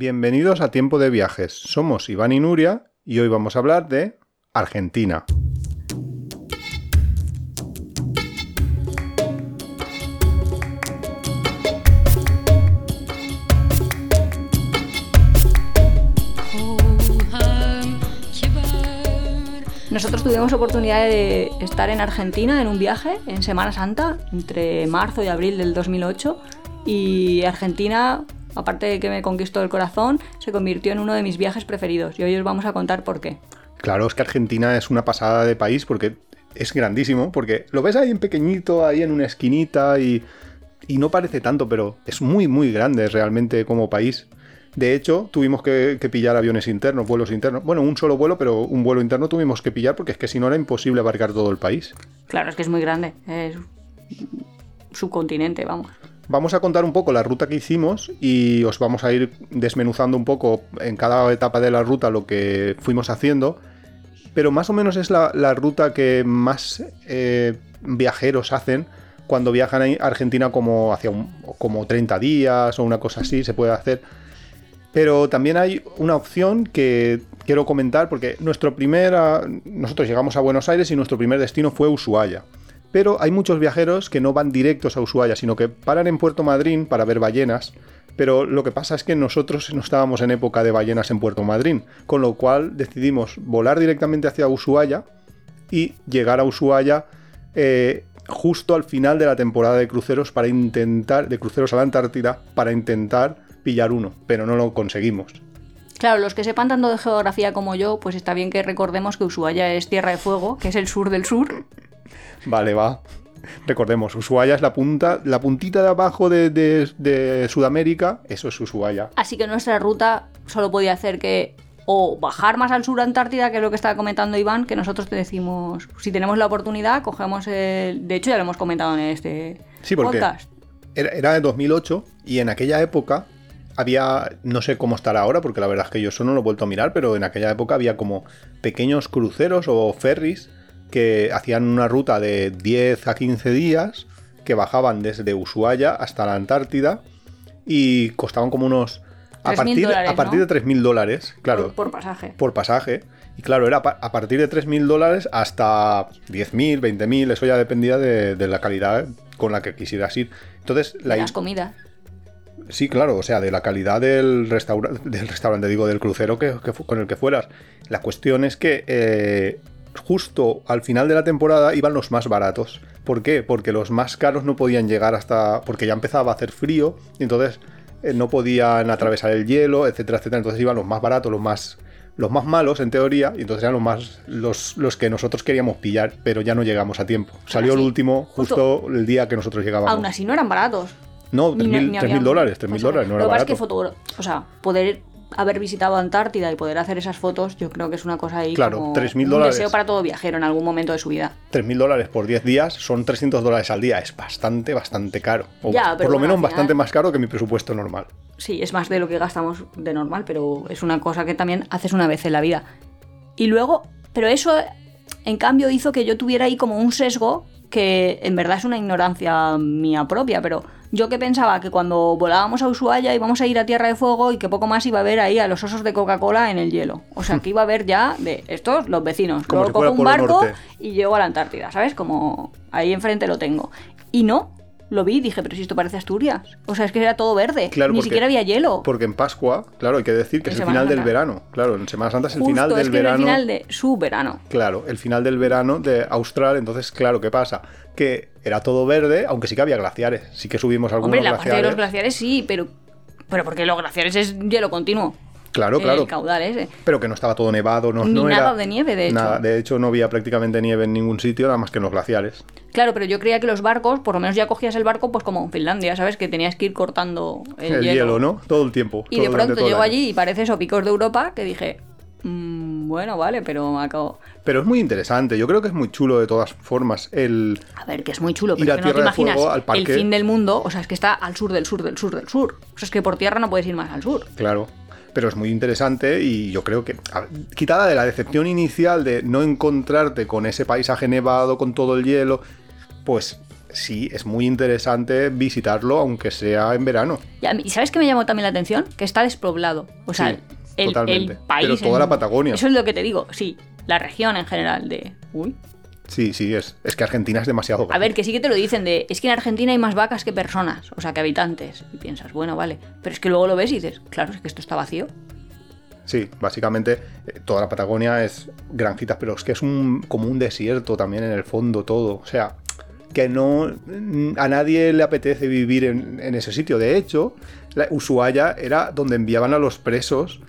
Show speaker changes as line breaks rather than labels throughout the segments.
Bienvenidos a Tiempo de Viajes. Somos Iván y Nuria y hoy vamos a hablar de Argentina.
Nosotros tuvimos oportunidad de estar en Argentina en un viaje en Semana Santa, entre marzo y abril del 2008, y Argentina, aparte de que me conquistó el corazón, se convirtió en uno de mis viajes preferidos, y hoy os vamos a contar por qué.
Claro, es que Argentina es una pasada de país porque es grandísimo, porque lo ves ahí en pequeñito, ahí en una esquinita y, y no parece tanto, pero es muy, muy grande realmente como país. De hecho, tuvimos que, pillar aviones internos, vuelos internos. Bueno, un solo vuelo, pero un vuelo interno tuvimos que pillar porque es que si no era imposible abarcar todo el país.
Claro, es que es muy grande. Es subcontinente, vamos.
Vamos a contar un poco la ruta que hicimos y os vamos a ir desmenuzando un poco en cada etapa de la ruta lo que fuimos haciendo. Pero más o menos es la, ruta que más eh, viajeros hacen cuando viajan a Argentina como hacia como 30 días o una cosa así, se puede hacer pero también hay una opción que quiero comentar porque nuestro primer, nosotros llegamos a Buenos Aires y nuestro primer destino fue Ushuaia. Pero hay muchos viajeros que no van directos a Ushuaia, sino que paran en Puerto Madryn para ver ballenas. Pero lo que pasa es que nosotros no estábamos en época de ballenas en Puerto Madryn, con lo cual decidimos volar directamente hacia Ushuaia y llegar a Ushuaia eh, justo al final de la temporada de cruceros para intentar, de cruceros a la Antártida, para intentar pillar uno, pero no lo conseguimos.
Claro, los que sepan tanto de geografía como yo, pues está bien que recordemos que Ushuaia es Tierra de Fuego, que es el sur del sur.
Vale, va. Recordemos, Ushuaia es la punta, la puntita de abajo de, Sudamérica, eso es Ushuaia.
Así que nuestra ruta solo podía hacer que o bajar más al sur Antártida, que es lo que estaba comentando Iván, que nosotros te decimos, si tenemos la oportunidad, cogemos el... De hecho, ya lo hemos comentado en este
sí, porque
podcast.
Era, era de 2008 y en aquella época había, no sé cómo estará ahora, porque la verdad es que yo eso no lo he vuelto a mirar, pero en aquella época había como pequeños cruceros o ferries que hacían una ruta de 10 a 15 días que bajaban desde Ushuaia hasta la Antártida y costaban como unos... A partir, a partir de 3.000 dólares, claro.
Por, pasaje.
Por pasaje. Y claro, era a partir de 3.000 dólares hasta 10.000, 20.000, eso ya dependía de, la calidad con la que quisieras ir. Entonces,
la, las comidas.
Sí, claro, o sea, de la calidad del, del restaurante, digo, del crucero que, con el que fueras. La cuestión es que eh, justo al final de la temporada iban los más baratos. ¿Por qué? Porque los más caros no podían llegar hasta... porque ya empezaba a hacer frío, y entonces eh, no podían atravesar el hielo, etcétera, etcétera. Entonces iban los más baratos, los más los más malos en teoría, y entonces eran los más los, los que nosotros queríamos pillar, pero ya no llegamos a tiempo. Salió el último justo, el día que nosotros llegábamos.
Aún así no eran baratos.
No, 3.000 dólares, 3.000 dólares, no era
Lo que
pasa
es que foto, o sea, poder haber visitado Antártida y poder hacer esas fotos, yo creo que es una cosa ahí
claro,
como
3.000
un
dólares.
deseo para todo viajero en algún momento de su vida.
3.000 dólares por 10 días son 300 dólares al día, es bastante, bastante caro. O
ya,
por lo menos bastante más caro que mi presupuesto normal.
Sí, es más de lo que gastamos de normal, pero es una cosa que también haces una vez en la vida. Y luego, pero eso en cambio hizo que yo tuviera ahí como un sesgo que en verdad es una ignorancia mía propia, pero yo que pensaba que cuando volábamos a Ushuaia íbamos a ir a Tierra de Fuego y que poco más iba a ver ahí a los osos de Coca-Cola en el hielo. O sea, que iba a ver ya de estos, los vecinos.
Como
Luego cojo un barco y llego a la Antártida, ¿sabes? Como ahí enfrente lo tengo. Y no, lo vi y dije, pero si esto parece Asturias. O sea, es que era todo verde. Ni siquiera había hielo.
Porque en Pascua, claro, hay que decir que es el final del verano. Claro, en Semana Santa es el final del
es que
verano.
el final de su verano.
Claro, el final del verano de Austral. Entonces, claro, ¿qué pasa? Que era todo verde, aunque sí que había glaciares. Sí que subimos algunos
Hombre, la
glaciares.
parte de los glaciares sí, pero. Pero porque los glaciares es hielo continuo.
Claro, claro.
El caudal ese.
Pero que no estaba todo nevado, no,
Ni
no
nada
era
de nieve, de hecho.
Nada, de hecho no había prácticamente nieve en ningún sitio, nada más que en los glaciares.
Claro, pero yo creía que los barcos, por lo menos ya cogías el barco, pues como en Finlandia, ¿sabes? Que tenías que ir cortando el,
El hielo, ¿no? Todo el tiempo.
Y de pronto llego allí y parece eso, picos de Europa, que dije, "Mm, bueno, vale, pero me acabo...
Pero es muy interesante, yo creo que es muy chulo de todas formas el...
A ver, que es muy chulo, pero es que no te imaginas
Fuego, al parque.
el fin del mundo, o sea, es que está al sur del sur del sur del sur. O sea, es que por tierra no puedes ir más al sur.
Claro, pero es muy interesante y yo creo que, ver, quitada de la decepción inicial de no encontrarte con ese paisaje nevado, con todo el hielo, pues sí, es muy interesante visitarlo, aunque sea en verano.
Y, a mí- ¿y ¿sabes qué me llamó también la atención? Que está despoblado. O sea,
Sí,
el, el país.
Pero toda
en-
la Patagonia.
Eso es lo que te digo, sí. La región en general de. Uy.
Sí, sí, es, es que Argentina es demasiado
A
grande.
ver, que sí que te lo dicen de. Es que en Argentina hay más vacas que personas, o sea, que habitantes. Y piensas, bueno, vale. Pero es que luego lo ves y dices, claro, es que esto está vacío.
Sí, básicamente eh, toda la Patagonia es granjitas, pero es que es un, como un desierto también en el fondo todo. O sea, que no a nadie le apetece vivir en, en ese sitio. De hecho, la, Ushuaia era donde enviaban a los presos,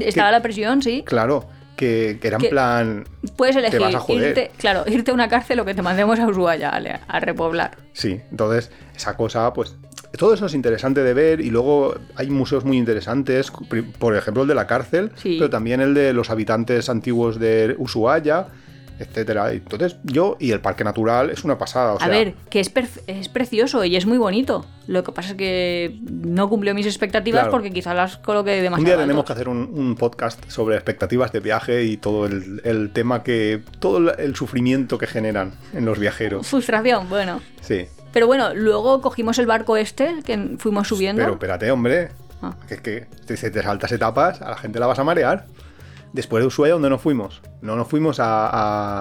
Estaba la presión, sí.
claro, que, que era en plan...
Puedes elegir
vas a joder.
irte, claro, irte a una cárcel o que te mandemos a Ushuaia a, a repoblar.
Sí, entonces esa cosa, pues todo eso es interesante de ver y luego hay museos muy interesantes, por ejemplo el de la cárcel,
Sí.
pero también el de los habitantes antiguos de Ushuaia, etcétera. Entonces yo y el parque natural es una pasada, o sea,
a ver, que es, es precioso y es muy bonito. Lo que pasa es que no cumplió mis expectativas
Claro.
porque quizás las coloqué demasiado
un día tenemos que hacer un, un podcast sobre expectativas de viaje y todo el, el tema que, todo el- sufrimiento que generan en los viajeros.
Frustración, bueno.
Sí,
Pero bueno, luego cogimos el barco este que fuimos subiendo.
pero espérate, hombre,
Ah.
que es que te- si te saltas etapas, a la gente la vas a marear. Después de Ushuaia, ¿dónde nos fuimos? No nos fuimos a,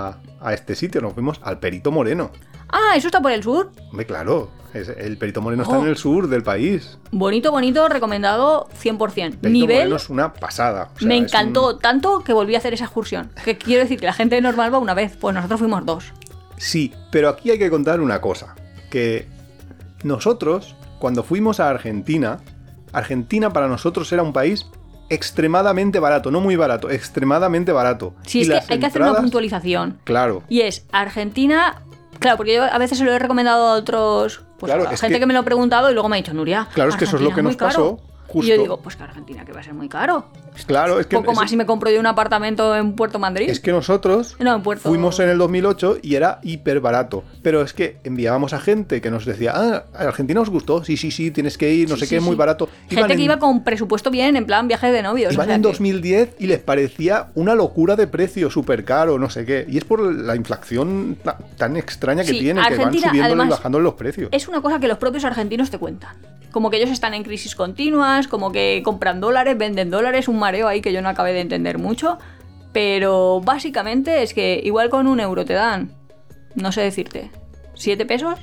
a- a este sitio, nos fuimos al Perito Moreno.
Ah, eso está por el sur.
Hombre, claro, es- el Perito Moreno está
Oh.
en el sur del país.
Bonito, bonito, recomendado 100%.
Perito
Nivel
Moreno es una pasada. o sea,
me encantó
un-
tanto que volví a hacer esa excursión. Que quiero decir que la gente normal va una vez, pues nosotros fuimos dos.
Sí, pero aquí hay que contar una cosa, que nosotros, cuando fuimos a Argentina, Argentina para nosotros era un país extremadamente barato, no muy barato, extremadamente barato.
Sí,
Y
es que hay que hacer una puntualización.
Claro,
Y es Argentina. Claro, porque yo a veces se lo he recomendado a otros. Pues
Claro,
a gente que...
que-
me lo ha preguntado y luego me ha dicho, Nuria.
Claro, es que eso es lo que nos
caro". Y yo digo, pues que Argentina que va a ser muy caro.
claro, es que
Poco
es-
más si me compro yo un apartamento en Puerto Madrid.
Es que nosotros
No, en Puerto.
fuimos en el 2008 y era hiper barato. Pero es que enviábamos a gente que nos decía, ah, a Argentina os gustó, sí, sí, sí, tienes que ir, no
Sí,
sé
sí,
qué, es muy
sí.
barato.
Gente
Iban
que
en-
iba con presupuesto bien, en plan viaje de novios. o
Iban
sea
en
que-
2010 y les parecía una locura de precio, súper caro, no sé qué. Y es por la inflación ta- tan extraña que
Sí,
tienen, que van subiendo y bajando los precios.
Es una cosa que los propios argentinos te cuentan. Como que ellos están en crisis continuas, como que compran dólares, venden dólares, un mareo ahí que yo no acabé de entender mucho. Pero básicamente es que igual con un euro te dan, no sé decirte, ¿siete pesos?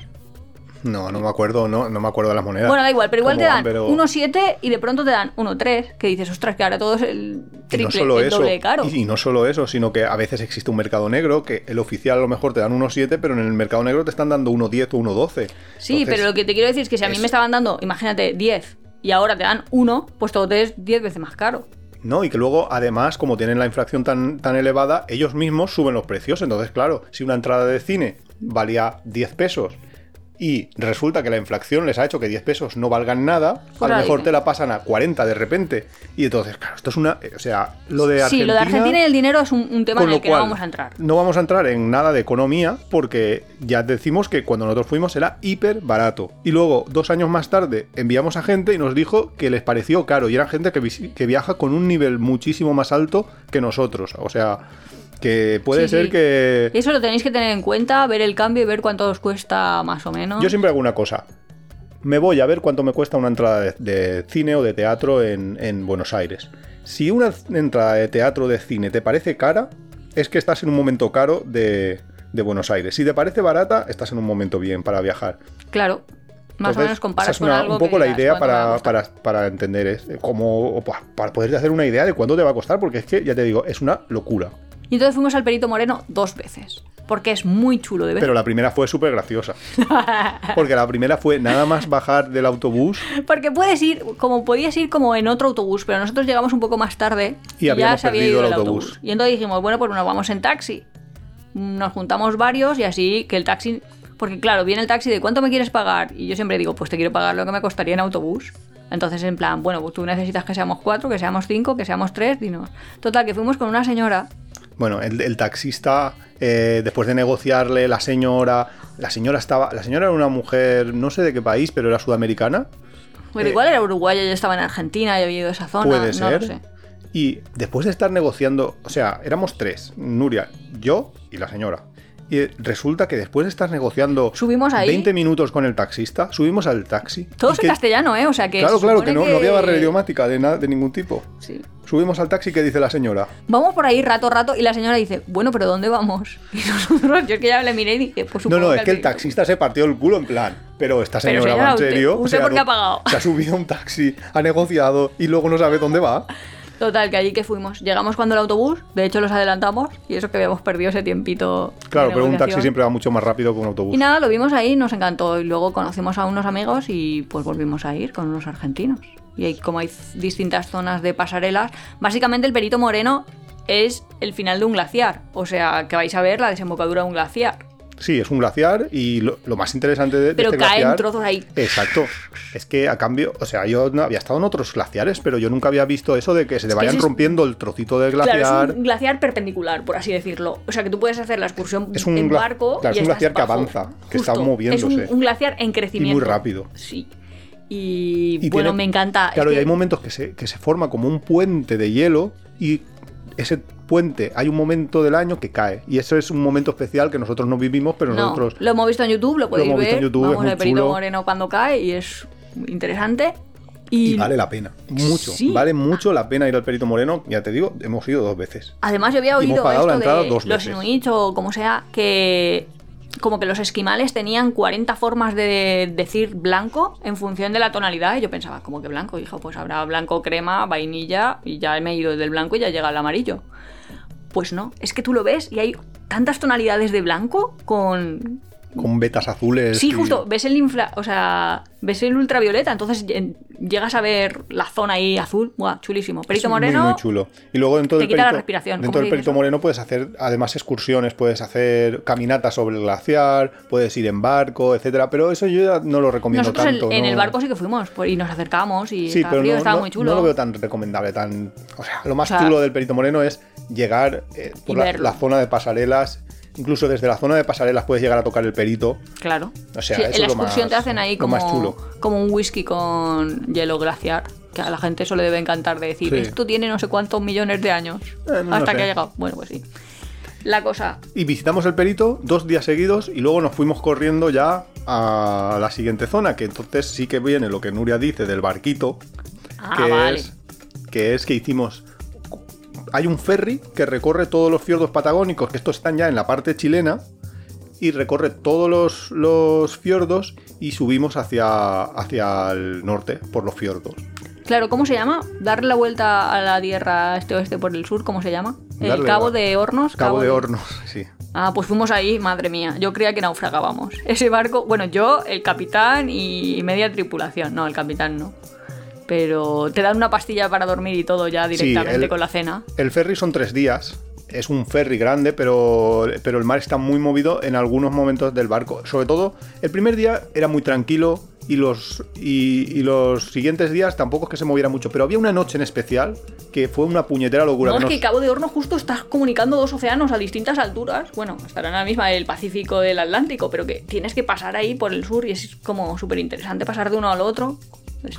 No, no me acuerdo, no, no me acuerdo de las monedas.
Bueno, da igual, pero igual te dan
pero-
1,7 y de pronto te dan 1,3, que dices, ostras, que ahora todo es el
Y
triple,
no solo
el
eso,
doble de caro.
y, y no solo eso, sino que a veces existe un mercado negro que el oficial a lo mejor te dan 1.7, pero en el mercado negro te están dando 1.10 o 1.12.
Sí,
Entonces,
pero lo que te quiero decir es que si a mí
es-
me estaban dando, imagínate, 10 y ahora te dan 1, pues todo te es 10 veces más caro.
No, y que luego, además, como tienen la inflación tan, tan elevada, ellos mismos suben los precios. Entonces, claro, si una entrada de cine valía 10 pesos y resulta que la inflación les ha hecho que 10 pesos no valgan nada,
Pues
a lo mejor te la pasan a 40 de repente. Y entonces, claro, esto es una. O sea, lo de Argentina.
Sí, lo de Argentina y el dinero es un, un tema en el que no vamos a entrar.
No vamos a entrar en nada de economía porque ya decimos que cuando nosotros fuimos era hiper barato. Y luego, dos años más tarde, enviamos a gente y nos dijo que les pareció caro. Y era gente que viaja con un nivel muchísimo más alto que nosotros. O sea, que puede
Sí,
ser
sí.
que...
Eso lo tenéis que tener en cuenta, ver el cambio y ver cuánto os cuesta más o menos.
Yo siempre hago una cosa. Me voy a ver cuánto me cuesta una entrada de, de cine o de teatro en, en Buenos Aires. Si una entrada de teatro o de cine te parece cara, es que estás en un momento caro de, de Buenos Aires. Si te parece barata, estás en un momento bien para viajar.
Claro. Más
Entonces,
o menos comparas
esa es
con
una-
algo
un poco
que
la idea
¿cuánto me va a
para, para, para entender es para poder hacer una idea de cuánto te va a costar, porque es que, ya te digo, es una locura.
Y entonces fuimos al Perito Moreno dos veces. Porque es muy chulo de ver.
Pero la primera fue súper graciosa. Porque la primera fue nada más bajar del autobús
Porque puedes ir, como podías ir como en otro autobús, pero nosotros llegamos un poco más tarde
Y
ya
habíamos
se había ido
el
el
autobús.
autobús. Y entonces dijimos, bueno, pues nos vamos en taxi. Nos juntamos varios y así que el taxi. Porque claro, viene el taxi de cuánto me quieres pagar. Y yo siempre digo, pues te quiero pagar lo que me costaría en autobús. Entonces, en plan, bueno, pues tú necesitas que seamos cuatro, que seamos cinco, que seamos tres, dinos. Total, que fuimos con una señora.
Bueno, el, el taxista, eh, después de negociarle, la señora. La señora estaba. La señora era una mujer, no sé de qué país, pero era sudamericana.
Bueno,
Eh,
igual era uruguaya, yo estaba en Argentina y había ido a esa zona.
Puede
no
ser.
lo sé.
Y después de estar negociando, o sea, éramos tres, Nuria, yo y la señora. Y resulta que después de estar negociando
Subimos ahí.
20 minutos con el taxista, subimos al taxi.
Todos en
que-
castellano, ¿eh? O sea que.
Claro, claro, que no, no había barrera idiomática de, nada de ningún tipo.
Sí.
Subimos al taxi, ¿qué dice la señora?
Vamos por ahí rato, rato, y la señora dice, bueno, pero ¿dónde vamos? Y nosotros, yo es que ya le miré y dije, pues
No,
supongo
no, es que el taxista se partió el culo en plan. Pero esta
Pero,
señora
señora,
va en
usted-
serio.
¿usted por qué ha pagado?
Se ha subido a un taxi, ha negociado y luego no sabe dónde va.
Total, que allí que fuimos. Llegamos cuando el autobús, de hecho los adelantamos, y eso que habíamos perdido ese tiempito. de
Claro, pero un taxi siempre va mucho más rápido que un autobús.
Y nada, lo vimos ahí, nos encantó. Y luego conocimos a unos amigos y pues volvimos a ir con unos argentinos. Y hay, como hay distintas zonas de pasarelas, básicamente el Perito Moreno es el final de un glaciar. O sea, que vais a ver la desembocadura de un glaciar.
Sí, es un glaciar y lo, lo más interesante de, de
Pero
este
caen
glaciar...
trozos ahí.
Exacto. Es que a cambio, o sea, yo no había estado en otros glaciares, pero yo nunca había visto eso de que se te vayan
es-
rompiendo el trocito del glaciar.
Claro, es un glaciar perpendicular, por así decirlo. O sea, que tú puedes hacer la excursión
Es un
en barco.
claro,
y
es un glaciar que avanza, que está moviéndose.
Es un, un glaciar en crecimiento.
Y muy rápido.
Sí. Y,
Y
bueno,
tiene-
me encanta. Es
Claro, y hay momentos que se, que se forma como un puente de hielo y ese puente hay un momento del año que cae. Y eso es un momento especial que nosotros no vivimos, pero
No,
nosotros...
lo hemos visto en YouTube, lo podéis
hemos visto
ver.
en YouTube, es
Vamos
muy
el Perito
chulo.
Moreno cuando cae y es interesante. Y,
Y vale la pena, mucho.
Sí.
Vale mucho la pena ir al Perito Moreno. Ya te digo, hemos ido dos veces.
además yo había
hemos
oído
la
esto de
dos
los inuits o como sea, que como que los esquimales tenían 40 formas de decir blanco en función de la tonalidad. Y yo pensaba, como que blanco? Hijo, pues habrá blanco, crema, vainilla y ya me he ido del blanco y ya llega el amarillo. Pues no, es que tú lo ves y hay tantas tonalidades de blanco con,
Con vetas azules.
Sí,
y-
justo, ves el infra, o sea, ves el ultravioleta, entonces en- llegas a ver la zona ahí azul, Buah, chulísimo. Perito
Es muy,
Moreno,
muy chulo. Y luego dentro
te
del
quita la
Perito,
respiración, ¿cómo
dentro del Perito
eso?
Moreno puedes hacer además excursiones, puedes hacer caminatas sobre el glaciar, puedes ir en barco, etcétera. Pero eso yo ya no lo recomiendo
nosotros el-
tanto.
en
¿no?
el barco sí que fuimos pues, y nos acercamos y
Sí,
estaba
pero
frío,
no,
estaba
no-
muy chulo.
no lo veo tan recomendable, tan. O sea, lo más
O sea-
chulo del Perito Moreno es llegar eh, por la zona de pasarelas. Incluso desde la zona de pasarelas puedes llegar a tocar el perito.
Claro.
O sea,
Sí,
eso
en la excursión
más-
te hacen ahí
lo
como,
más chulo.
como un whisky con hielo glaciar, que a la gente eso le debe encantar de decir,
Sí.
esto tiene no sé cuántos millones de años
Eh, no
hasta que
sé.
ha llegado. Bueno, pues sí. La cosa,
Y visitamos el perito dos días seguidos y luego nos fuimos corriendo ya a la siguiente zona, que entonces sí que viene lo que Nuria dice del barquito,
Ah,
que,
vale.
es, que es que hicimos... Hay un ferry que recorre todos los fiordos patagónicos, que estos están ya en la parte chilena, y recorre todos los, los fiordos y subimos hacia, hacia el norte por los fiordos.
Claro, ¿cómo se llama? Darle la vuelta a la tierra este-oeste por el sur, ¿cómo se llama? El
Darle
Cabo
la-
de Hornos.
Cabo de Hornos, sí.
Ah, pues fuimos ahí, madre mía. Yo creía que naufragábamos. Ese barco, bueno, yo, el capitán y media tripulación. No, el capitán no. Pero te dan una pastilla para dormir y todo ya directamente
el-
con la cena.
El ferry son tres días. Es un ferry grande, pero, pero el mar está muy movido en algunos momentos del barco. Sobre todo, el primer día era muy tranquilo y los, y, y los siguientes días tampoco es que se moviera mucho. Pero había una noche en especial que fue una puñetera locura.
No,
que
es que Cabo de Hornos justo estás comunicando dos océanos a distintas alturas. Bueno, estarán la misma el Pacífico del Atlántico, pero que tienes que pasar ahí por el sur y es como súper interesante pasar de uno al otro. Es-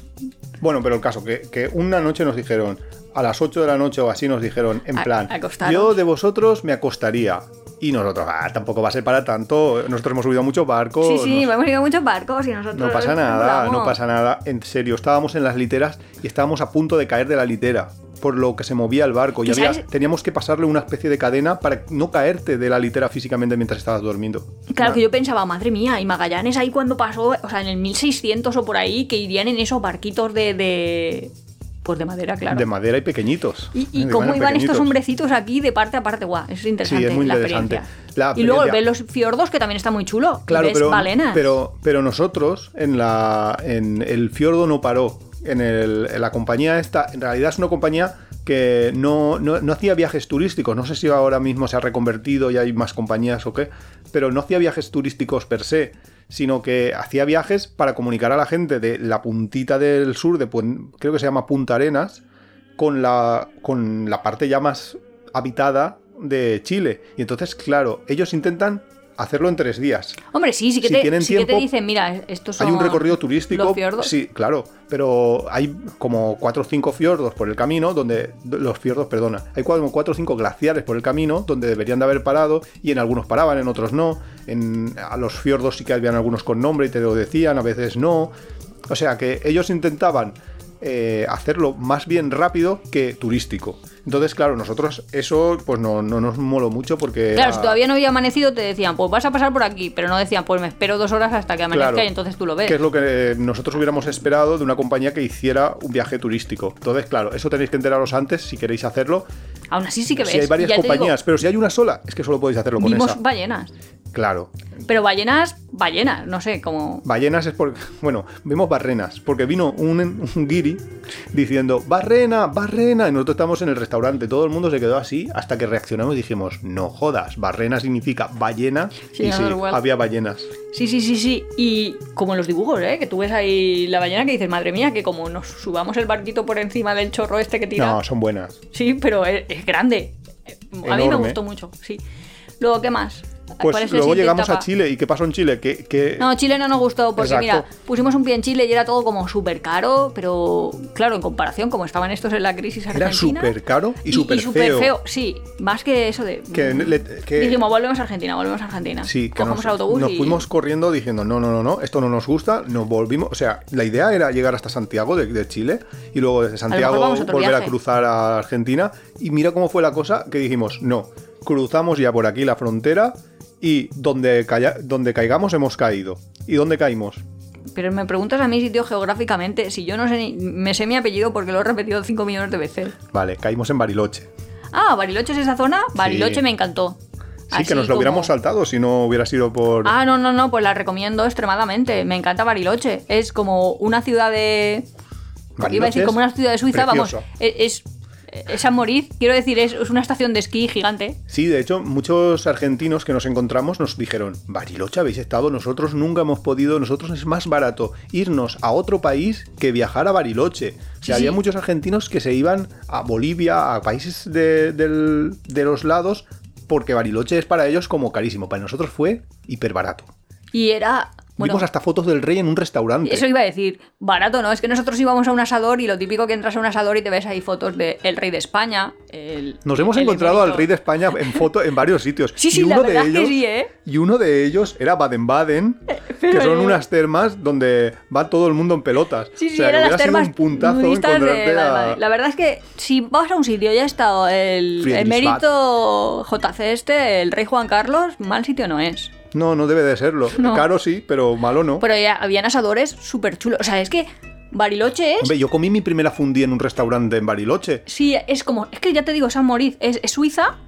Bueno, pero el caso, que, que una noche nos dijeron, a las 8 de la noche o así nos dijeron, en plan, yo de vosotros me acostaría. Y nosotros, ah, tampoco va a ser para tanto. Nosotros hemos subido a muchos barcos.
Sí, sí,
nos-
hemos ido a muchos barcos y nosotros...
No pasa nada, no pasa nada. En serio, estábamos en las literas y estábamos a punto de caer de la litera por lo que se movía el barco. Y
¿Y
había- teníamos que pasarle una especie de cadena para no caerte de la litera físicamente mientras estabas durmiendo.
Claro que yo pensaba, madre mía, y Magallanes ahí cuando pasó, o sea, en el 1600 o por ahí, que irían en esos barquitos de... de pues de madera, claro.
De madera y pequeñitos.
y, y
De
cómo iban estos hombrecitos aquí de parte a parte, guau, es interesante
Sí, es muy
la
interesante.
experiencia.
La
y luego ves los fiordos, que también está muy chulo.
Claro,
ves
pero,
balenas.
pero, pero nosotros en la en el fiordo no paró. En, la compañía esta, en realidad es una compañía que no, no- no hacía viajes turísticos. No sé si ahora mismo se ha reconvertido y hay más compañías o qué, pero no hacía viajes turísticos per se, sino que hacía viajes para comunicar a la gente de la puntita del sur, de creo que se llama Punta Arenas, con la, con la parte ya más habitada de Chile. Y entonces, claro, ellos intentan hacerlo en tres días.
Hombre, sí, sí que,
Si
te,
tienen
sí que te
tiempo,
dicen, mira, estos son
Hay un recorrido turístico.
los fiordos.
Sí, claro. Pero hay como cuatro o cinco fiordos por el camino, donde. Los fiordos, perdona. Hay como cuatro o cinco glaciares por el camino, donde deberían de haber parado, y en algunos paraban, en otros no. En, a los fiordos sí que habían algunos con nombre y te lo decían, a veces no. O sea que ellos intentaban eh, hacerlo más bien rápido que turístico. Entonces, claro, nosotros eso pues no, no nos moló mucho porque.
Claro,
era-
si todavía no había amanecido, te decían, pues vas a pasar por aquí, pero no decían, pues me espero dos horas hasta que amanezca
Claro.
y entonces tú lo ves.
Que es lo que nosotros hubiéramos esperado de una compañía que hiciera un viaje turístico. Entonces, claro, eso tenéis que enteraros antes si queréis hacerlo.
Aún así sí que ves.
Si hay varias
digo,
compañías, pero si hay una sola, es que solo podéis hacerlo con
vimos
esa.
ballenas.
Claro.
Pero ballenas, ballenas, no sé, como...
Ballenas es porque. Bueno, vimos barrenas. Porque vino un, un guiri diciendo, barrena, barrena. Y nosotros estamos en el restaurante. Todo el mundo se quedó así hasta que reaccionamos y dijimos, no jodas, barrena significa ballena.
Sí,
y sí,
igual.
había ballenas.
Sí, sí, sí, sí. Y como en los dibujos, ¿eh? Que tú ves ahí la ballena que dices, madre mía, que como nos subamos el barquito por encima del chorro este que tira...
No, son buenas.
Sí, pero es, es grande. A mí me gustó mucho, sí. Luego, ¿qué más? ¿Cuál
Pues luego llegamos a? Chile. ¿Y qué pasó en Chile? Que, que-
No, Chile no nos gustó porque,
Exacto.
mira, pusimos un pie en Chile y era todo como súper caro, pero claro, en comparación, como estaban estos en la crisis
Era
argentina.
súper caro y súper
súper
feo.
Sí, más que eso de.
Que le- que-
Dijimos, volvemos a Argentina, volvemos a Argentina.
Sí, que
Cogemos
nos,
el autobús
nos
y.
fuimos corriendo diciendo, no, no, no, no, esto no nos gusta, nos volvimos, o sea, la idea era llegar hasta Santiago de, de Chile y luego desde Santiago
a
volver a cruzar a Argentina y mira cómo fue la cosa que dijimos, no, cruzamos ya por aquí la frontera y donde, calla- donde caigamos hemos caído. ¿Y dónde caímos?
Pero me preguntas a mí sitio geográficamente, si yo no sé ni. Me sé mi apellido porque lo he repetido 5 millones de veces.
Vale, caímos en Bariloche.
Ah, Bariloche es esa zona. Bariloche
Sí.
me encantó.
Sí,
Así
que nos lo
como-
hubiéramos saltado si no hubiera sido por...
Ah, no, no, no, pues la recomiendo extremadamente. Me encanta Bariloche. Es como una ciudad de. Iba a decir como una ciudad de Suiza, vamos. Es, es, es a morir. Quiero decir, es, es una estación de esquí gigante.
Sí, de hecho, muchos argentinos que nos encontramos nos dijeron, Bariloche habéis estado, nosotros nunca hemos podido, nosotros es más barato irnos a otro país que viajar a Bariloche. O sea,
Sí,
había
sí.
muchos argentinos que se iban a Bolivia, a países de, de los lados, porque Bariloche es para ellos como carísimo. Para nosotros fue hiper barato.
Y era. Bueno,
Vimos hasta fotos del rey en un restaurante.
eso iba a decir. Barato, ¿no? Es que nosotros íbamos a un asador y lo típico que entras a un asador y te ves ahí fotos del rey de España. el-
Nos hemos
el
encontrado al rey de España en foto en varios sitios.
Sí, sí,
y
la
de
es que sí, ¿eh?
Y uno de ellos era Baden-Baden, que son unas termas donde va todo el mundo en pelotas.
Sí, sí,
o sea, que
eran las
hubiera sido
termas
un puntazo
de
a-.
La verdad es que si vas a un sitio y ha estado el emérito JC este, el rey Juan Carlos, mal sitio no es.
No, no debe de serlo.
No.
Caro sí, pero malo no.
Pero ya habían asadores súper chulos. O sea, es que Bariloche es.
Hombre, yo comí mi primera fundí en un restaurante en Bariloche.
Sí, es como. Es que ya te digo, San Moriz es, es Suiza.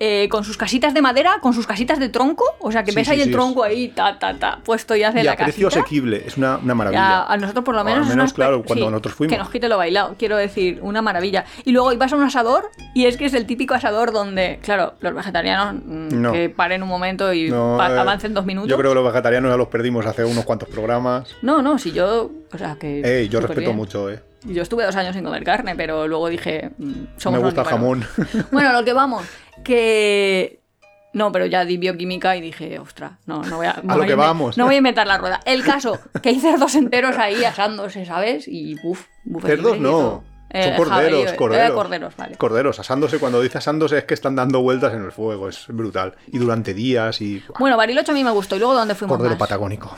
Eh, con sus casitas de madera, con sus casitas de tronco, o sea que ves
sí,
ahí el tronco ahí, ta, ta, ta, puesto y hace
Y
la
a precio asequible. Es una, una maravilla.
Ya, a nosotros por lo menos.
al
es una
menos, claro, cuando nosotros fuimos.
Que nos quite lo bailado, quiero decir, una maravilla. Y luego ibas a un asador y es que es el típico asador donde, claro, los vegetarianos mm,
No.
que paren un momento y
No, eh,
avancen dos minutos.
Yo creo que los vegetarianos ya los perdimos hace unos cuantos programas.
No, no, si yo. O sea, que.
Ey, yo respeto
bien.
mucho, eh.
Yo estuve dos años sin comer carne, pero luego dije. mm, somos
Me gusta el jamón.
Bueno, lo que vamos, que. No, pero ya di bioquímica y dije, ostras, no, no voy a. no
lo
voy
que
inven-
vamos.
No voy a inventar la rueda. El caso, que hay cerdos enteros ahí asándose, ¿sabes? Y buf, buffet
Cerdos no. Son
Eh,
corderos,
jabalí, eh,
corderos.
corderos, vale.
Corderos, asándose. Cuando dice asándose es que están dando vueltas en el fuego. Es brutal. Y durante días y...
Bueno, Bariloche a mí me gustó. ¿Y luego dónde fuimos
Cordero
más?
patagónico.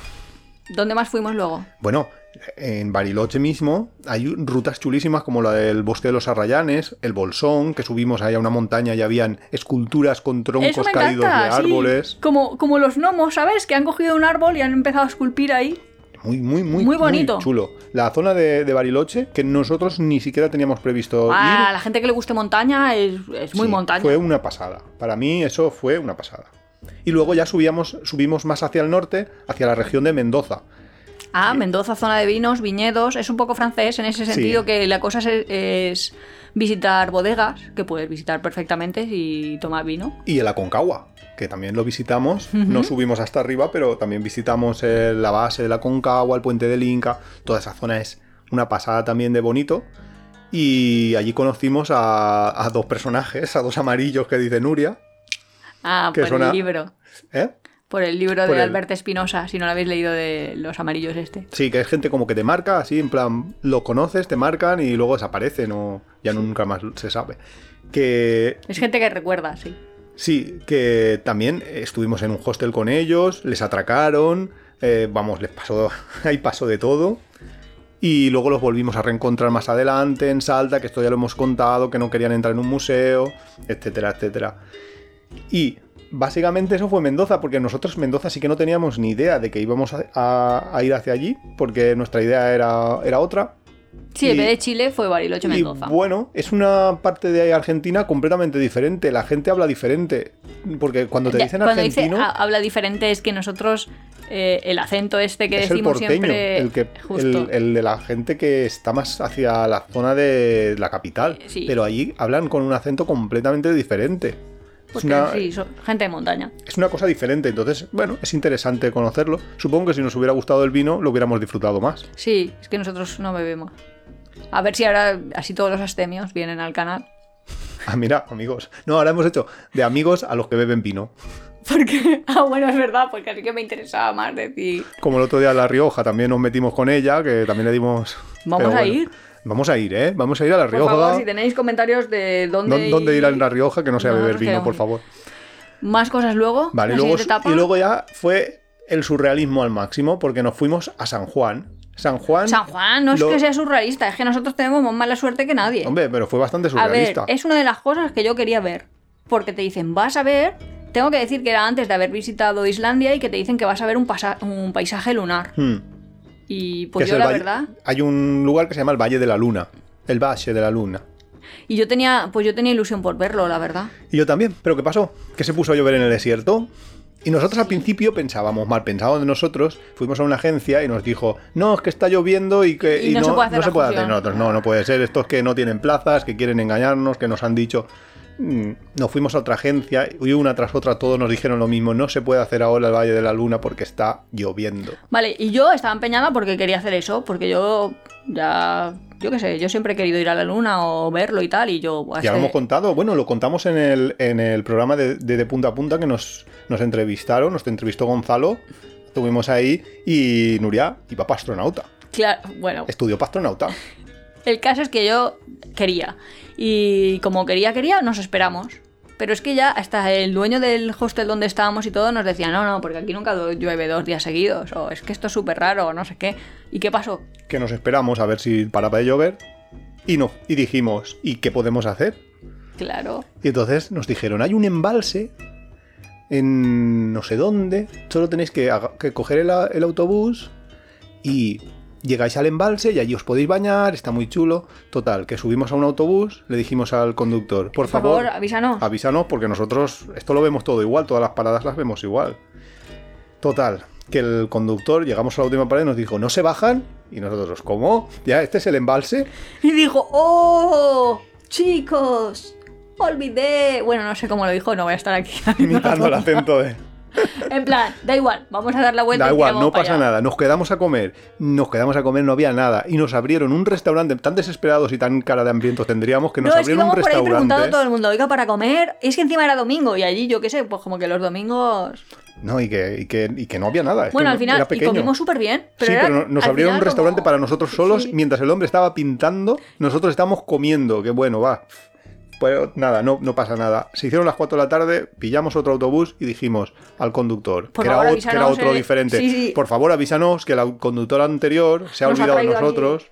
¿Dónde más fuimos luego?
Bueno, en Bariloche mismo hay rutas chulísimas como la del Bosque de los Arrayanes, el Bolsón, que subimos ahí a una montaña y habían esculturas con troncos caídos
encanta,
de
sí.
árboles.
Como, como los gnomos, ¿sabes? Que han cogido un árbol y han empezado a esculpir ahí.
Muy, muy, muy,
Muy bonito.
chulo. La zona de, de Bariloche, que nosotros ni siquiera teníamos previsto
A
ir.
la gente que le guste montaña es, es muy
Sí,
montaña.
Fue una pasada. Para mí eso fue una pasada. Y luego ya subíamos, subimos más hacia el norte, hacia la región de Mendoza.
Ah, Mendoza, zona de vinos, viñedos. Es un poco francés en ese sentido
Sí.
que la cosa es, es visitar bodegas, que puedes visitar perfectamente y tomar vino.
Y el Aconcagua, que también lo visitamos. No subimos hasta arriba, pero también visitamos la base del Aconcagua, el puente del Inca. Toda esa zona es una pasada también de bonito. Y allí conocimos a, a dos personajes, a dos amarillos que dice Nuria.
Ah,
Que
por
suena-
el libro.
¿Eh?
Por el libro
Por
de
el-
Alberto Espinosa, si no lo habéis leído de los amarillos este.
Sí, que es gente como que te marca, así en plan, lo conoces, te marcan y luego desaparecen o ya nunca más se sabe. Que
Es gente que recuerda, sí.
sí, que también estuvimos en un hostel con ellos, les atracaron, eh, vamos, les pasó, ahí pasó de todo. Y luego los volvimos a reencontrar más adelante en Salta, que esto ya lo hemos contado, que no querían entrar en un museo, etcétera, etcétera. Y básicamente eso fue Mendoza, porque nosotros Mendoza sí que no teníamos ni idea de que íbamos a, a- a ir hacia allí, porque nuestra idea era, era otra.
Sí,
Y-
en vez de Chile fue Bariloche
Y
Mendoza.
bueno, es una parte de Argentina completamente diferente. La gente habla diferente. Porque cuando te dicen
Cuando
argentino,
ha- habla diferente es que nosotros eh, el acento este que
es el
decimos
porteño.
siempre
El, que,
justo
el, el de la gente que está más hacia la zona de la capital.
Sí.
Pero allí hablan con un acento completamente diferente.
Porque
una,
sí, son gente de montaña.
es una cosa diferente. Entonces, bueno, es interesante conocerlo. Supongo que si nos hubiera gustado el vino, lo hubiéramos disfrutado más.
Sí, es que nosotros no bebemos. A ver si ahora así todos los astemios vienen al canal.
Ah, mira, amigos. No, ahora hemos hecho de amigos a los que beben vino.
Porque, ah, bueno, es verdad, porque así que me interesaba más decir.
Como el otro día La Rioja, también nos metimos con ella, que también le dimos...
Vamos
pero
a
bueno.
ir.
Vamos a ir, ¿eh? Vamos a ir a La
Por
Rioja.
favor, si tenéis comentarios de dónde,
¿Dó- ¿Dónde ir a La Rioja? Que no sea beber vino, por favor.
Más cosas luego.
Vale, luego, y luego ya fue el surrealismo al máximo, porque nos fuimos a San Juan. San Juan...
San Juan, no es
lo-
que sea surrealista, es que nosotros tenemos más mala suerte que nadie.
Hombre, pero fue bastante
a ver,
surrealista.
es una de las cosas que yo quería ver. Porque te dicen, vas a ver. Tengo que decir que era antes de haber visitado Islandia y que te dicen que vas a ver un, pasa- un paisaje lunar.
Hmm.
Y pues
es
yo la
valle-
verdad.
Hay un lugar que se llama el Valle de la Luna. El Valle de la Luna.
Y yo tenía, pues yo tenía ilusión por verlo, la verdad.
Y yo también. ¿Pero qué pasó? Que se puso a llover en el desierto. Y nosotros al principio pensábamos, mal pensados de nosotros, fuimos a una agencia y nos dijo, no, es que está lloviendo y que
Y no se puede hacer la
puede
fusión".
Nosotros, no, no puede ser. Estos que no tienen plazas, que quieren engañarnos, que nos han dicho... Mm, Nos fuimos a otra agencia y una tras otra todos nos dijeron lo mismo, no se puede hacer ahora el Valle de la Luna porque está lloviendo.
Vale, y yo estaba empeñada porque quería hacer eso, porque yo ya, yo qué sé, yo siempre he querido ir a la luna o verlo y tal, y yo... pues,
Ya lo hemos contado, bueno, lo contamos en el, en el programa de, de, De punta a punta que nos, nos entrevistaron, nos entrevistó Gonzalo, estuvimos ahí y Nuria iba para astronauta,
Claro, bueno,
estudió para astronauta.
el caso es que yo quería. Y como quería, quería, nos esperamos. Pero es que ya hasta el dueño del hostel donde estábamos y todo nos decía, no, no, porque aquí nunca llueve dos días seguidos, o es que esto es súper raro, o no sé qué. ¿Y qué pasó?
Que nos esperamos a ver si para de llover y no, y dijimos, ¿y qué podemos hacer?
Claro.
Y entonces nos dijeron, hay un embalse en no sé dónde, solo tenéis que, coger el autobús y llegáis al embalse y allí os podéis bañar, está muy chulo. Total, que subimos a un autobús, le dijimos al conductor, por,
Por favor, avísanos.
avísanos porque nosotros esto lo vemos todo igual, todas las paradas las vemos igual. Total, que el conductor, llegamos a la última parada y nos dijo, no se bajan. Y nosotros, ¿cómo? Ya, este es el embalse.
Y dijo, ¡Oh! Chicos, olvidé. Bueno, no sé cómo lo dijo, no voy a estar aquí.
Imitando el acento de...
En plan, da igual, vamos a dar la vuelta.
Da igual, no pasa
allá.
nada. Nos quedamos a comer. Nos quedamos a comer, no había nada. Y nos abrieron un restaurante. Tan desesperados y tan cara de hambrientos tendríamos que nos
No, es que
abrieron un
íbamos por ahí preguntando a
restaurante.
todo el mundo, oiga, para comer. Es que encima era domingo y allí, yo qué sé, pues como que los domingos.
No, y que, y, que, y que no había nada. es
Bueno,
que
al final, y comimos súper bien. Pero
sí,
era-
pero no- nos abrieron un restaurante
como-
para nosotros solos
Sí.
mientras el hombre estaba pintando. Nosotros estábamos comiendo. Que bueno, va. Pues nada, no, no pasa nada. Se hicieron las 4 de la tarde, pillamos otro autobús y dijimos al conductor,
Por
que,
favor,
era, que era otro
eh.
diferente,
Sí, sí.
por favor avísanos que el conductor anterior se ha
Nos
olvidado de
aquí.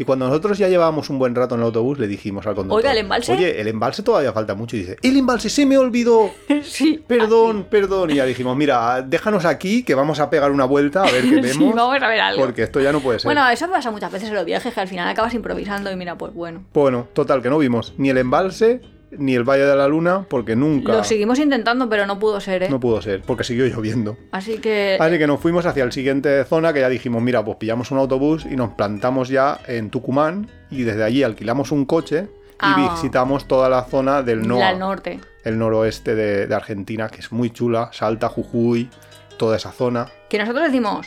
Y cuando nosotros ya llevábamos un buen rato en el autobús, le dijimos al conductor,
Oiga, ¿el embalse?
Oye, el embalse todavía falta mucho. Y dice, el embalse se me olvidó.
sí.
Perdón, perdón. Y ya dijimos, mira, déjanos aquí que vamos a pegar una vuelta a ver qué
Sí,
vemos.
vamos a ver algo.
porque esto ya no puede ser.
Bueno, eso pasa muchas veces en los viajes, que al final acabas improvisando y mira, pues bueno.
Bueno, total, que no vimos ni el embalse ni el Valle de la Luna porque nunca
Lo seguimos intentando, pero no pudo ser, ¿eh?
no pudo ser, porque siguió lloviendo.
Así que.
Así que nos fuimos hacia el siguiente zona que ya dijimos, mira, pues pillamos un autobús y nos plantamos ya en Tucumán y desde allí alquilamos un coche y
Ah.
visitamos toda la zona del NOA,
norte.
el noroeste de, de Argentina, que es muy chula, Salta, Jujuy, toda esa zona.
Que nosotros decimos,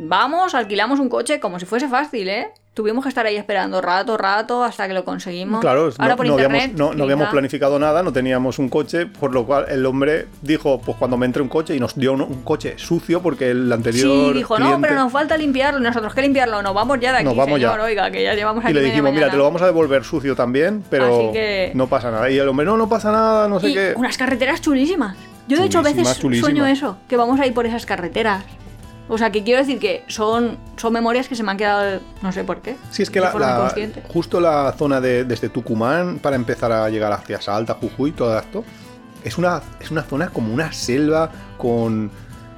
vamos, alquilamos un coche como si fuese fácil, ¿eh? Tuvimos que estar ahí esperando rato, rato, hasta que lo conseguimos.
Claro,
Ahora
no,
por
no
internet.
habíamos, no- no habíamos planificado nada, no teníamos un coche, por lo cual el hombre dijo, pues cuando me entre un coche, y nos dio un, un coche sucio porque el anterior
Sí, dijo, no,
cliente-
pero nos falta limpiarlo. Y nosotros, ¿qué limpiarlo? Nos vamos ya de aquí,
Nos vamos
señor,
ya.
oiga, que ya llevamos aquí
Y le dijimos, mira,
mañana".
te lo vamos a devolver sucio también, pero
que-
no pasa nada. Y el hombre, no, no pasa nada, no sé
Y
qué.
unas carreteras chulísimas. Yo de hecho a veces
chulísimas.
sueño eso, que vamos a ir por esas carreteras. O sea, que quiero decir que son, son memorias que se me han quedado, no sé por qué.
Sí, es que la, la- justo la zona de, desde Tucumán para empezar a llegar hacia Salta, Jujuy, todo esto, es una, es una zona como una selva con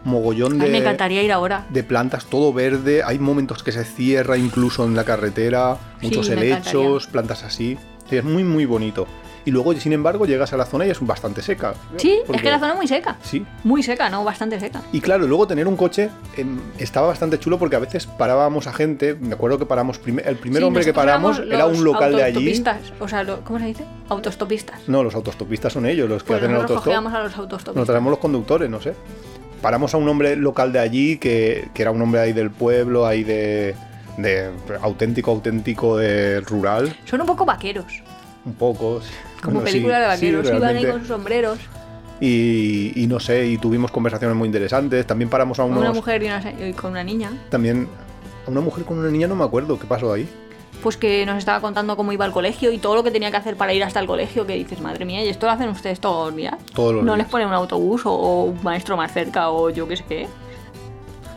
mogollón
Ay, me
de,
encantaría ir ahora.
de plantas, todo verde. Hay momentos que se cierra incluso en la carretera, muchos helechos, plantas así. Sí, es muy, muy bonito. Y luego, sin embargo, llegas a la zona y es bastante seca.
Sí, es que la zona es muy seca.
Sí,
Muy seca, ¿no? Bastante seca.
y claro, luego tener un coche em, estaba bastante chulo porque a veces parábamos a gente. Me acuerdo que paramos. prime- el primer
Sí,
hombre que paramos era un local de allí.
autostopistas. O sea, lo- ¿cómo se dice? Autostopistas.
No, los autostopistas son ellos los que
Pues
hacen el autostop.
cogíamos a los
Nos
autostopistas.
traemos los conductores, no sé. Paramos a un hombre local de allí que, que era un hombre ahí del pueblo, ahí de, de auténtico, auténtico de rural,
Son un poco vaqueros.
un poco. sí.
Como
Bueno, sí,
película de
sí,
vaqueros. Iban ahí con sus sombreros.
y, y no sé, y tuvimos conversaciones muy interesantes. También paramos a unos.
Una mujer y, una y con una niña.
También a una mujer con una niña, no me acuerdo qué pasó ahí.
Pues que nos estaba contando cómo iba al colegio y todo lo que tenía que hacer para ir hasta el colegio. Que dices, madre mía, ¿y esto lo hacen ustedes todos los días?
Todos los
¿No
días.
les ponen un autobús o, o un maestro más cerca o yo qué sé qué?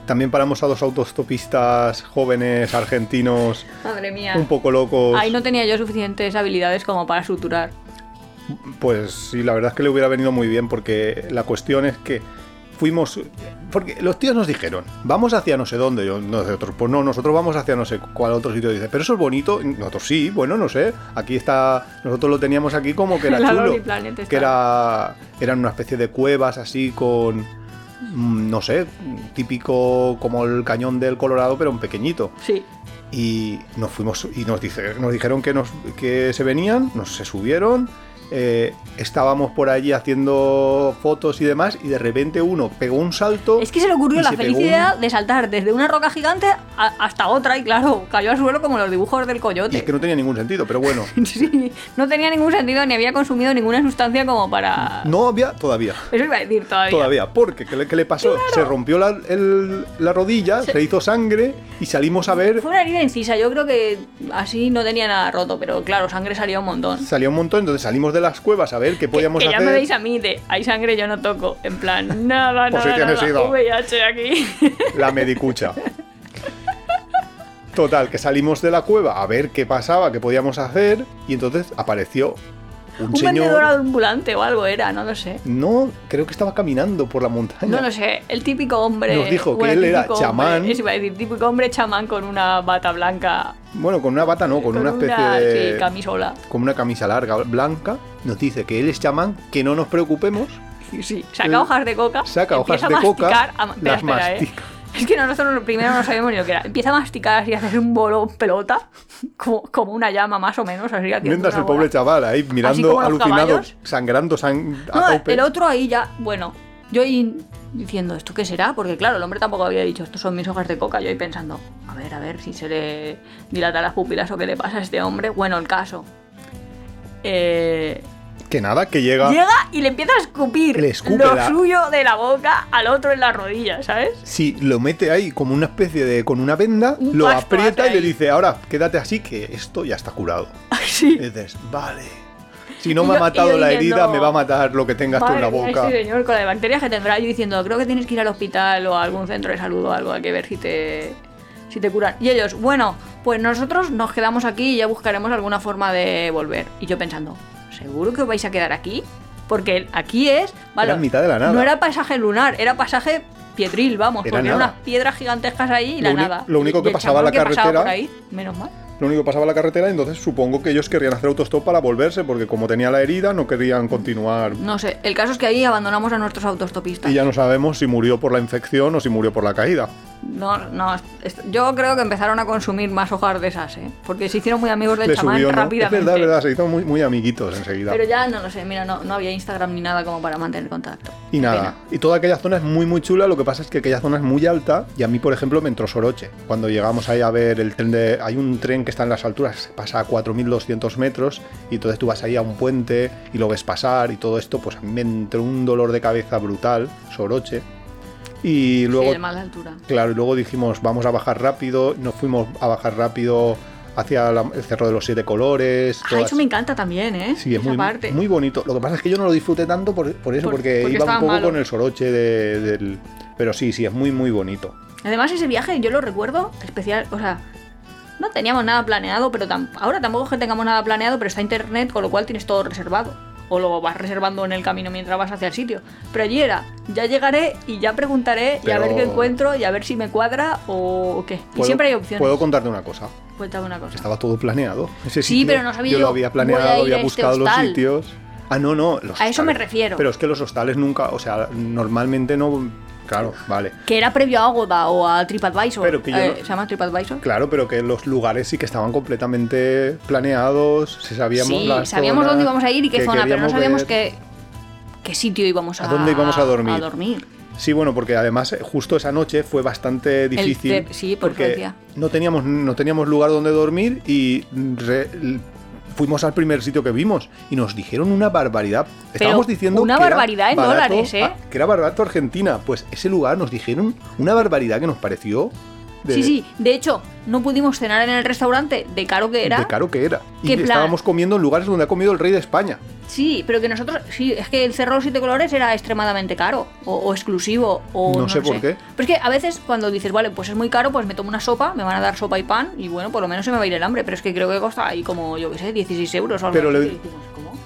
También paramos a dos autostopistas jóvenes argentinos,
Madre mía.
un poco locos.
Ahí no tenía yo suficientes habilidades como para suturar.
Pues sí, la verdad es que le hubiera venido muy bien porque la cuestión es que fuimos... Porque los tíos nos dijeron, vamos hacia no sé dónde. Yo, nosotros, pues no, nosotros vamos hacia no sé cuál otro sitio. Dice, pero eso es bonito. Y Nosotros sí, bueno, no sé. Aquí está... Nosotros lo teníamos aquí como que era
La
chulo. Que era... Eran una especie de cuevas así con... mm, No sé, típico como el cañón del Colorado, pero un pequeñito.
Sí.
Y nos fuimos y nos, dice, nos dijeron que, nos, que se venían, nos se subieron, eh, estábamos por allí haciendo fotos y demás, y de repente uno pegó un salto.
Es que se le ocurrió
y
la
pegó un-
de saltar desde una roca gigante a- hasta otra y claro, cayó al suelo como los dibujos del
Y
coyote.
es que no tenía ningún sentido, pero bueno,
Sí, no tenía ningún sentido ni había consumido ninguna sustancia como para...
no había todavía.
Eso iba a decir todavía.
Todavía, porque ¿qué le, qué le pasó? Se rompió la, el- la rodilla, se hizo sangre y salimos a ver.
Fue una herida incisa, yo creo que así no tenía nada roto, pero claro, sangre salía un montón.
Salía un montón, entonces salimos de las cuevas a ver qué
Que,
podíamos
que ya
hacer.
me veis a mí de hay sangre yo no toco, en plan, nada,
Pues
nada,
tienes
nada. VIH aquí.
La medicucha. Total, que salimos de la cueva a ver qué pasaba, qué podíamos hacer, y entonces apareció un,
Un
señor.
vendedor ambulante o algo era, no lo sé.
No, creo que estaba caminando por la montaña.
No lo sé, el típico hombre.
Nos dijo que él era chamán.
hombre, eso iba a decir, típico hombre chamán con una bata blanca.
Bueno, con una bata no, con, una especie de.
sí, camisola.
con una camisa larga blanca. Nos dice que él es chamán, que no nos preocupemos.
Sí, sí. Saca hojas de coca.
saca hojas de
a
coca,
masticar, a- espera,
las
espera, ¿eh? Es que nosotros primero no sabíamos ni lo que era. Empieza a masticar así, a hacer un bolo pelota, como, como una llama más o menos. Así,
Mientras el pobre chaval ahí mirando alucinado,
caballos.
sangrando sang a
No,
tope.
el otro ahí ya, bueno, yo ahí diciendo, ¿esto qué será? Porque claro, el hombre tampoco había dicho, estos son mis hojas de coca. Yo ahí pensando, a ver, a ver si se le dilata las pupilas o qué le pasa a este hombre. Bueno, el caso. Eh,
Que nada, que llega.
llega y le empieza a escupir
Le escupe
lo
la-
suyo de la boca al otro en la rodilla, ¿sabes?
Si lo mete ahí como una especie de. con una venda,
Un
lo aprieta y le dice, ahora quédate así que esto ya está curado.
Sí.
Y dices, vale. Si no me ha
yo-
matado la
diciendo,
herida, me va a matar lo que tengas tú en la boca.
este señor, con la de bacterias que tendrá, yo diciendo, creo que tienes que ir al hospital o a algún centro de salud o algo, hay que ver si te, si te curan. Y ellos, bueno, pues nosotros nos quedamos aquí y ya buscaremos alguna forma de volver. Y yo pensando, ¿seguro que os vais a quedar aquí? Porque aquí es, vale,
Era mitad de la nada.
no era pasaje lunar, era pasaje pietril, vamos,
Era
porque eran
nada.
unas piedras gigantescas ahí y
Lo
la nada.
lo único que pasaba la
que pasaba
carretera-
por ahí, menos mal.
Lo único que pasaba la carretera, entonces supongo que ellos querrían hacer autostop para volverse, porque como tenía la herida, no querían continuar.
No sé, el caso es que ahí abandonamos a nuestros autostopistas.
Y ya no sabemos si murió por la infección o si murió por la caída.
No, no, yo creo que empezaron a consumir más hojas de esas, ¿eh? Porque se hicieron muy amigos del
Le
chamán
subió, ¿no?
rápidamente.
Es verdad, verdad, se hizo muy, muy amiguitos enseguida.
Pero ya no lo sé, mira, no, no había Instagram ni nada como para mantener contacto.
Y
Qué
nada,
pena.
y toda aquella zona es muy muy chula, lo que pasa es que aquella zona es muy alta y a mí, por ejemplo, me entró soroche. Cuando llegamos ahí a ver el tren de... Hay un tren que está en las alturas, pasa a 4.200 metros y entonces tú vas ahí a un puente y lo ves pasar y todo esto, pues a mí me entró un dolor de cabeza brutal, soroche. Y luego...
Sí, altura.
Claro, y luego dijimos, vamos a bajar rápido, nos fuimos a bajar rápido hacia la- el Cerro de los Siete Colores.
Ah,
todas-
eso me encanta también, ¿eh?
Sí, es
Esa
muy,
parte.
muy bonito. Lo que pasa es que yo no lo disfruté tanto por, por eso,
Por-
porque,
porque
iba un poco
malo.
con el soroche de- del... Pero sí, sí, es muy, muy bonito.
Además, ese viaje yo lo recuerdo especial, o sea, no teníamos nada planeado, pero tam- ahora tampoco es que tengamos nada planeado, pero está internet, con lo cual tienes todo reservado. O lo vas reservando en el camino mientras vas hacia el sitio. Pero allí era, ya llegaré y ya preguntaré y a ver qué encuentro y a ver si me cuadra o qué. Y siempre hay opciones.
Puedo contarte una cosa.
Cuéntame una cosa.
Estaba todo planeado. Ese
Sí,
sitio,
pero no sabía
yo.
yo,
lo había planeado, había
este
buscado los sitios. Ah, no, no. los
A eso me refiero.
Pero es que los hostales nunca, o sea, normalmente no. Claro, vale.
Que era previo a Agoda o a TripAdvisor.
Pero que yo
Eh,
no-
¿Se llama TripAdvisor?
Claro, pero que los lugares sí que estaban completamente planeados, se sabíamos
sí,
las
sabíamos
zonas
dónde íbamos a ir y qué
que
zona, pero no sabíamos qué, qué sitio íbamos a,
¿A dónde íbamos a dormir?
a dormir.
Sí, bueno, porque además eh, justo esa noche fue bastante difícil.
sí, por
porque no teníamos, no teníamos lugar donde dormir y re- fuimos al primer sitio que vimos y nos dijeron una barbaridad. Estábamos diciendo
una
que era
barbaridad en
barato-
dólares, ¿eh?
ah, que era barato Argentina. Pues ese lugar nos dijeron una barbaridad que nos pareció de,
Sí, sí. De hecho, no pudimos cenar en el restaurante de caro que era.
de caro que era. Y estábamos comiendo en lugares donde ha comido el rey de España.
Sí, pero que nosotros. Sí, es que el Cerro de los Siete Colores era extremadamente caro. O, o exclusivo. O
No sé por qué.
Pero es que a veces cuando dices, vale, pues es muy caro, pues me tomo una sopa, me van a dar sopa y pan. Y bueno, por lo menos se me va a ir el hambre. Pero es que creo que cuesta ahí como, yo qué sé, 16 euros o algo
Pero
así.
le-.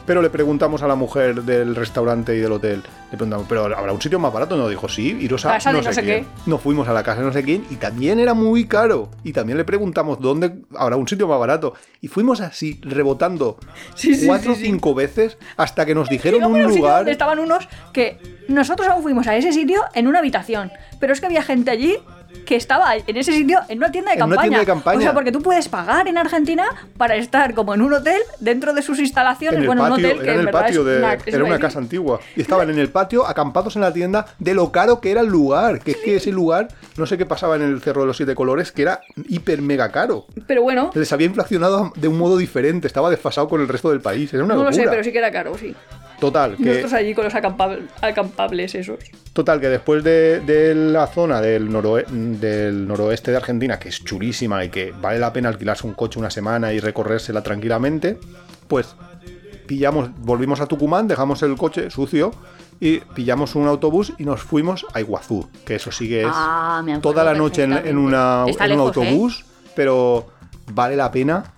Pero le preguntamos a la mujer del restaurante y del hotel, le preguntamos, ¿pero habrá un sitio más barato? Nos dijo, sí, iros a
Casa de no sé
quién.
qué.
Nos fuimos a la casa de no sé quién y también era muy caro. Y también le preguntamos, ¿dónde habrá un sitio más barato? Y fuimos así, rebotando
Sí, sí,
cuatro o
sí,
cinco veces hasta que nos dijeron un lugar.
donde estaban unos que nosotros aún fuimos a ese sitio en una habitación. Pero es que había gente allí que estaba en ese sitio en una tienda de
En una
campaña.
tienda de campaña.
O sea, porque tú puedes pagar en Argentina para estar como en un hotel dentro de sus instalaciones.
En el
bueno, un hotel que
era en el patio de.
una-
era una casa antigua. Y estaban en el patio, acampados en la tienda, de lo caro que era el lugar. Que es que ese lugar, no sé qué pasaba en el Cerro de los Siete Colores, que era hiper mega caro.
Pero bueno,
Les había inflacionado de un modo diferente, estaba desfasado con el resto del país. Era una
no lo
locura.
sé, pero sí que era caro, sí.
Total, que,
Nosotros allí con los acampa- acampables esos.
total, que después de, de la zona del, noroe- del noroeste de Argentina, que es chulísima y que vale la pena alquilarse un coche una semana y recorrérsela tranquilamente, pues pillamos, volvimos a Tucumán, dejamos el coche sucio y pillamos un autobús y nos fuimos a Iguazú, que eso sí que es
Ah,
toda la noche en, una- un
¿eh?
autobús, pero vale la pena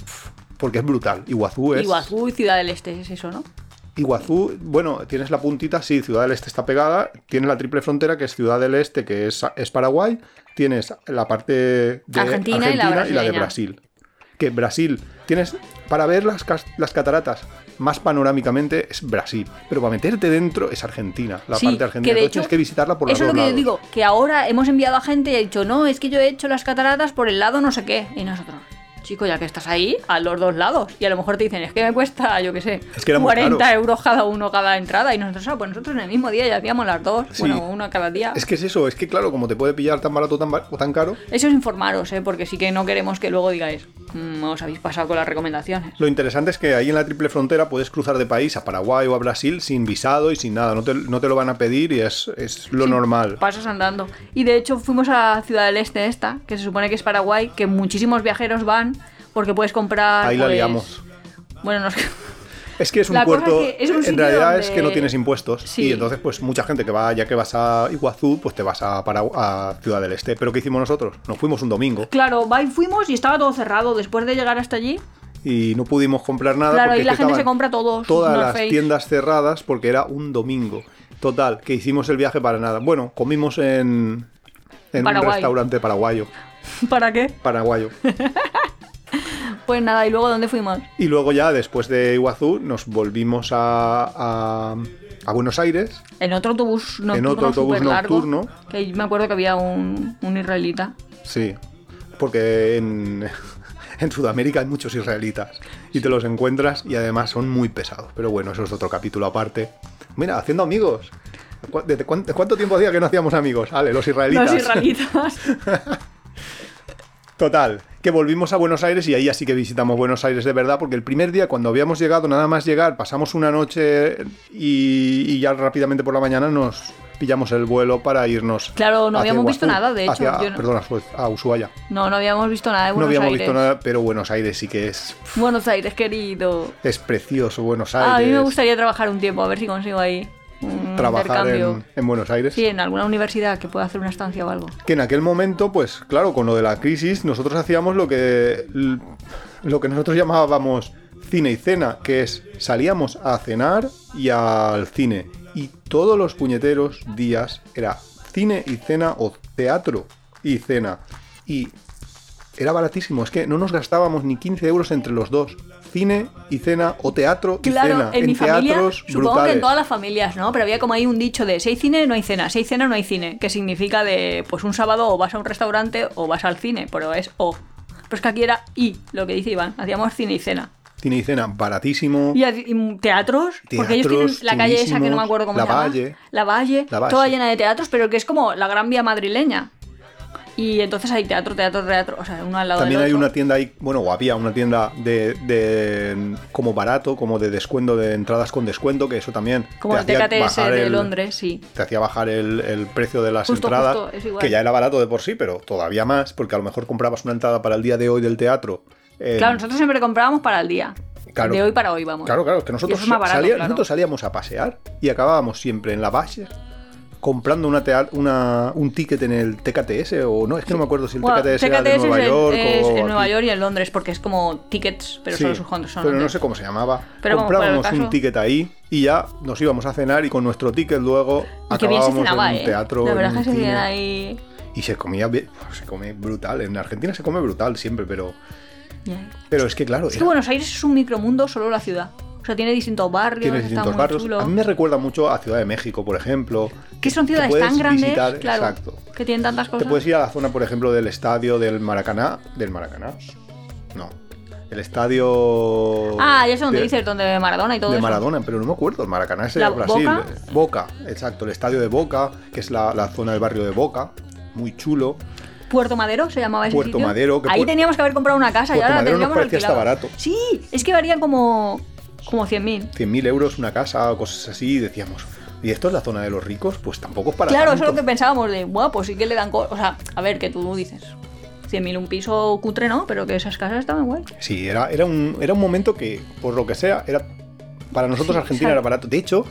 porque es brutal. Iguazú es...
Iguazú y Ciudad del Este, es eso, ¿no?
Iguazú, bueno, tienes la puntita, sí, Ciudad del Este está pegada, tienes la triple frontera que es Ciudad del Este, que es, es Paraguay, tienes la parte de
Argentina y la
de. Brasil. Que Brasil, tienes para ver las, las cataratas más panorámicamente es Brasil, pero para meterte dentro es Argentina, la
Sí,
parte argentina.
que de hecho,
tienes que visitarla por
Eso es lo que yo digo, que ahora hemos enviado a gente y ha dicho, no, es que yo he hecho las cataratas por el lado no sé qué. Y nosotros, chico, ya que estás ahí, a los dos lados. Y a lo mejor te dicen, es que me cuesta, yo qué sé,
Es que era muy
40
caro.
euros cada uno cada entrada. Y nosotros, ah, pues nosotros en el mismo día ya hacíamos las dos.
Sí.
Bueno, una cada día.
Es que es eso, es que claro, como te puede pillar tan barato tan ba- o tan caro,
Eso es informaros, ¿eh? porque sí que no queremos que luego digáis, "Mm, os habéis pasado con las recomendaciones.
Lo interesante es que ahí en la triple frontera puedes cruzar de país a Paraguay o a Brasil sin visado y sin nada. No te, no te lo van a pedir y es, es lo
Sí,
normal.
Pasas andando. Y de hecho fuimos a Ciudad del Este esta, que se supone que es Paraguay, que muchísimos viajeros van porque puedes comprar...
Ahí la
pues,
liamos.
Bueno, no sé.
Es que es un
La
puerto.
es que es un
en realidad
donde-
es que no tienes impuestos.
Sí.
Y entonces, pues mucha gente que va, ya que vas a Iguazú, pues te vas a, Paragu- a Ciudad del Este. Pero ¿qué hicimos nosotros? Nos fuimos un domingo
Claro, va y fuimos y estaba todo cerrado. Después de llegar hasta allí,
y no pudimos comprar nada.
claro,
porque
y la gente se compra todo. sus
Todas las
Face.
tiendas cerradas porque era un domingo. Total, que hicimos el viaje para nada. Bueno, comimos en, en un restaurante paraguayo.
¿Para qué?
Paraguayo.
Pues nada, ¿y luego dónde fuimos?
Y luego ya, después de Iguazú, nos volvimos a, a, a Buenos Aires.
En otro autobús nocturno.
En otro autobús nocturno.
Que ahí me acuerdo que había un, un israelita.
Sí, porque en, en Sudamérica hay muchos israelitas y te los encuentras y además son muy pesados. Pero bueno, eso es otro capítulo aparte. Mira, haciendo amigos. ¿Cu- ¿Desde cuán- de cuánto tiempo hacía que no hacíamos amigos? Ale, los israelitas.
Los israelitas.
Total, que volvimos a Buenos Aires y ahí ya sí que visitamos Buenos Aires de verdad, porque el primer día cuando habíamos llegado, nada más llegar, pasamos una noche y, y ya rápidamente por la mañana nos pillamos el vuelo para irnos.
Claro, no habíamos visto nada, de hecho,
hacia-
yo no-
Perdón, a Ushuaia.
No, no habíamos visto nada de Buenos
no habíamos
Aires.
visto nada, pero Buenos Aires sí que es,
Buenos Aires, querido.
es precioso. Buenos Aires.
Ah, a mí me gustaría trabajar un tiempo, a ver si consigo ahí
trabajar en Buenos Aires.
Sí, en alguna universidad que pueda hacer una estancia o algo.
Que en aquel momento, pues claro, con lo de la crisis, nosotros hacíamos lo que lo que nosotros llamábamos cine y cena, que es salíamos a cenar y al cine. Y todos los puñeteros días era cine y cena o teatro y cena. Y era baratísimo, es que no nos gastábamos ni 15 euros entre los dos. Cine y cena o teatro y
Claro,
cena.
en, mi familia,
teatros
supongo que en todas las familias, ¿no? Pero había como ahí un dicho de si hay cine, no hay cena, si hay cena, no hay cine, que significa de, pues un sábado o vas a un restaurante o vas al cine, pero es o. Pero es que aquí era y, lo que dice Iván, hacíamos cine y cena.
Cine y cena baratísimo.
Y, teatros, porque ellos tienen la calle esa que no me acuerdo cómo
La
se llama.
Valle.
La Valle.
La Valle.
Toda llena de teatros, pero que es como la gran vía madrileña. Y entonces hay teatro, teatro, teatro, o sea, uno al lado
También
del
hay
otro.
una tienda ahí, bueno, o había una tienda de, de- como barato, como de descuento, de entradas con descuento, que eso también
Como el
te
TKTS de
el-
Londres, sí.
Te hacía bajar el, el precio de las
Justo,
entradas,
justo, es igual.
que ya era barato de por sí, pero todavía más, porque a lo mejor comprabas una entrada para el día de hoy del teatro. eh,
Claro, nosotros siempre comprábamos para el día.
Claro.
De hoy para hoy, vamos.
Claro, claro, que nosotros,
es barato,
salía-
claro.
nosotros salíamos a pasear y acabábamos siempre en la base comprando una, una un ticket en el TKTS o no, es que no me acuerdo si el
Bueno,
TKTS era de Nueva
es,
York o
en Nueva. York y en Londres, porque es como tickets, pero
Sí,
solo sus cuantos son.
Pero no sé cómo se llamaba.
Pero
Comprábamos un ticket ahí y ya nos íbamos a cenar y con nuestro ticket luego
Y que
acabábamos
cenaba,
en un
¿eh?
teatro.
La verdad que se ahí.
Y se comía bien, se come brutal. En Argentina se come brutal siempre, pero, pero es que claro,
Es que
era-
Buenos Aires es un micromundo solo la ciudad. O sea, tiene distintos barrios,
tiene distintos barrios.
chulo.
A mí me recuerda mucho a Ciudad de México, por ejemplo.
Que son ciudades tan grandes,
visitar-
claro,
exacto.
que tienen tantas
Te
cosas.
puedes ir a la zona, por ejemplo, del estadio del Maracaná. ¿Del Maracaná? No. El estadio.
Ah, ya sé dónde
de-
dices, donde Maradona y todo
de
eso.
Maradona, pero no me acuerdo. El Maracaná es de
¿La
Brasil.
Boca?
Boca, exacto. El estadio de Boca, que es la, la zona del barrio de Boca. Muy chulo.
Puerto Madero se llamaba ese
Puerto
sitio.
Madero, que
Ahí teníamos que haber comprado una casa y
Puerto
la
Madero nos
tendríamos
parecía hasta barato.
Sí, es que varían como, como 100.000.
100.000 euros una casa o cosas así. Y decíamos, ¿y esto es la zona de los ricos? Pues tampoco es para
Claro, eso es lo que pensábamos de, bueno, pues sí que le dan... O sea, a ver, que tú dices, 100.000 un piso cutre, ¿no? Pero que esas casas estaban guay.
Sí, era, era, un, era un momento que, por lo que sea, era para nosotros
Sí,
Argentina era barato. De hecho,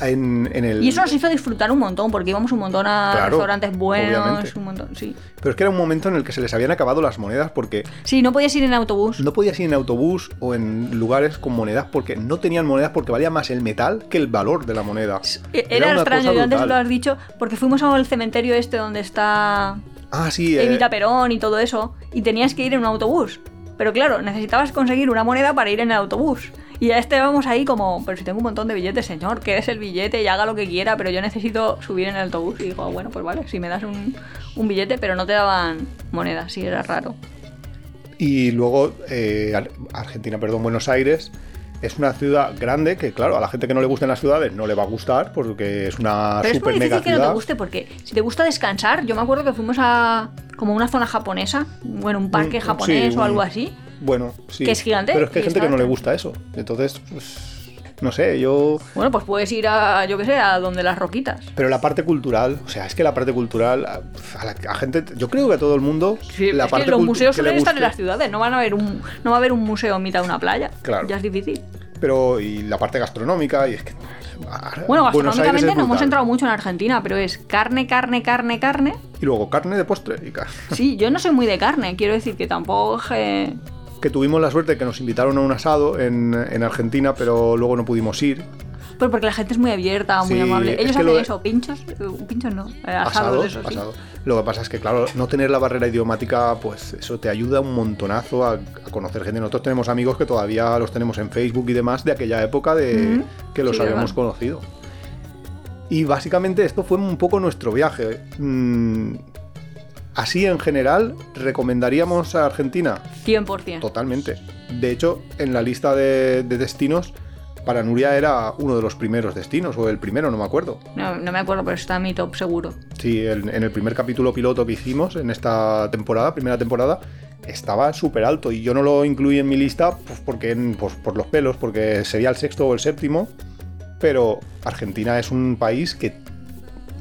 en, en el...
Y eso nos hizo disfrutar un montón, porque íbamos un montón a
Claro,
restaurantes buenos,
obviamente.
un montón, sí.
Pero es que era un momento en el que se les habían acabado las monedas porque
Sí, no podías ir en autobús.
no podías ir en autobús o en lugares con monedas porque no tenían monedas porque valía más el metal que el valor de la moneda.
E- Era,
una
extraño, yo antes lo has dicho, porque fuimos al cementerio este donde está
Ah, sí. eh,
Evita Perón y todo eso, y tenías que ir en un autobús. Pero claro, necesitabas conseguir una moneda para ir en el autobús. Y a este vamos ahí como, pero si tengo un montón de billetes, señor, que es el billete y haga lo que quiera, pero yo necesito subir en el autobús. Y digo, "Ah, bueno, pues vale, si me das un, un billete, pero no te daban monedas, sí, era raro.
Y luego eh, Ar- Argentina, perdón, Buenos Aires. Es una ciudad grande que, claro, a la gente que no le gusten las ciudades no le va a gustar porque es una
Pero es muy
super mega
difícil que no te guste, porque si te gusta descansar, yo me acuerdo que fuimos a como una zona japonesa, bueno, un parque
Mm, sí,
japonés o algo así.
Bueno, sí.
Que es gigante
Pero es que hay gente que no le gusta eso. Entonces, pues, no sé, yo...
Bueno, pues puedes ir a, yo qué sé, a donde las roquitas.
Pero la parte cultural, o sea, es que la parte cultural, a, a la a gente, yo creo que a todo el mundo,
Sí,
la
es
parte
que los museos suelen estar en las ciudades, no van a haber un, no va a haber un museo en mitad de una playa.
Claro.
Ya es difícil.
Pero, y la parte gastronómica, y es que... ah,
Bueno, gastronómicamente no hemos entrado mucho en Argentina, pero es carne, carne, carne, carne.
Y luego carne de postre. Y
Sí, yo no soy muy de carne, quiero decir que tampoco... eh,
que tuvimos la suerte que nos invitaron a un asado en, en Argentina, pero luego no pudimos ir.
Pues porque la gente es muy abierta, muy
Sí,
amable.
es
Ellos
que
hacen
de-
eso, pinchos, pinchos no, eh, asados,
Asado,
eso sí.
asado. Lo que pasa es que, claro, no tener la barrera idiomática, pues eso te ayuda un montonazo a, a conocer gente. Nosotros tenemos amigos que todavía los tenemos en Facebook y demás de aquella época de que los
Sí,
habíamos conocido. Y básicamente esto fue un poco nuestro viaje. Mm, así en general, ¿recomendaríamos a Argentina?
100%.
Totalmente. De hecho, en la lista de, de destinos, para Nuria era uno de los primeros destinos, o el primero, no me acuerdo.
No, no me acuerdo, pero está en mi top seguro.
Sí, en, en el primer capítulo piloto que hicimos en esta temporada, primera temporada, estaba súper alto y yo no lo incluí en mi lista pues porque pues, por los pelos, porque sería el sexto o el séptimo, pero Argentina es un país que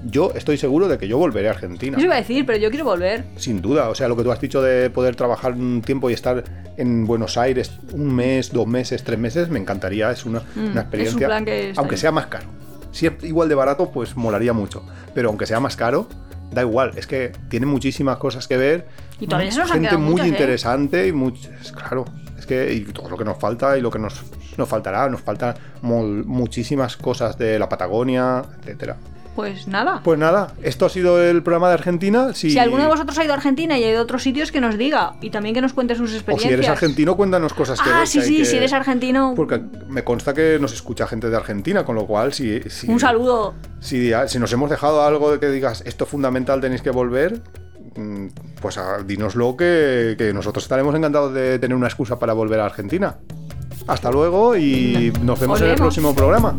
yo estoy seguro de que yo volveré a Argentina.
Eso iba a decir, pero yo quiero volver.
Sin duda, o sea, lo que tú has dicho de poder trabajar un tiempo y estar en Buenos Aires un mes, dos meses, tres meses, me encantaría, es una,
Mm,
una experiencia,
es un plan que está
aunque
ahí.
sea más caro. Si es igual de barato, pues molaría mucho, pero aunque sea más caro, da igual, es que tiene muchísimas cosas que ver,
Y todavía se nos
gente muy
muchas, ¿eh?
interesante y muchas, claro, es que y todo lo que nos falta y lo que nos, nos faltará, nos faltan muchísimas cosas de la Patagonia, etcétera.
Pues nada.
Pues nada, esto ha sido el programa de Argentina. Si,
Si alguno de vosotros ha ido a Argentina y ha ido a otros sitios, que nos diga. Y también que nos cuente sus
O
experiencias.
si eres argentino, cuéntanos cosas que
Ah,
ves
sí, sí,
que-
si eres argentino.
Porque me consta que nos escucha gente de Argentina, con lo cual, si, si,
Un saludo.
si, si nos hemos dejado algo de que digas esto es fundamental, tenéis que volver, mm, pues ah, dínoslo que, que nosotros estaremos encantados de tener una excusa para volver a Argentina. Hasta luego y nos vemos en el próximo programa.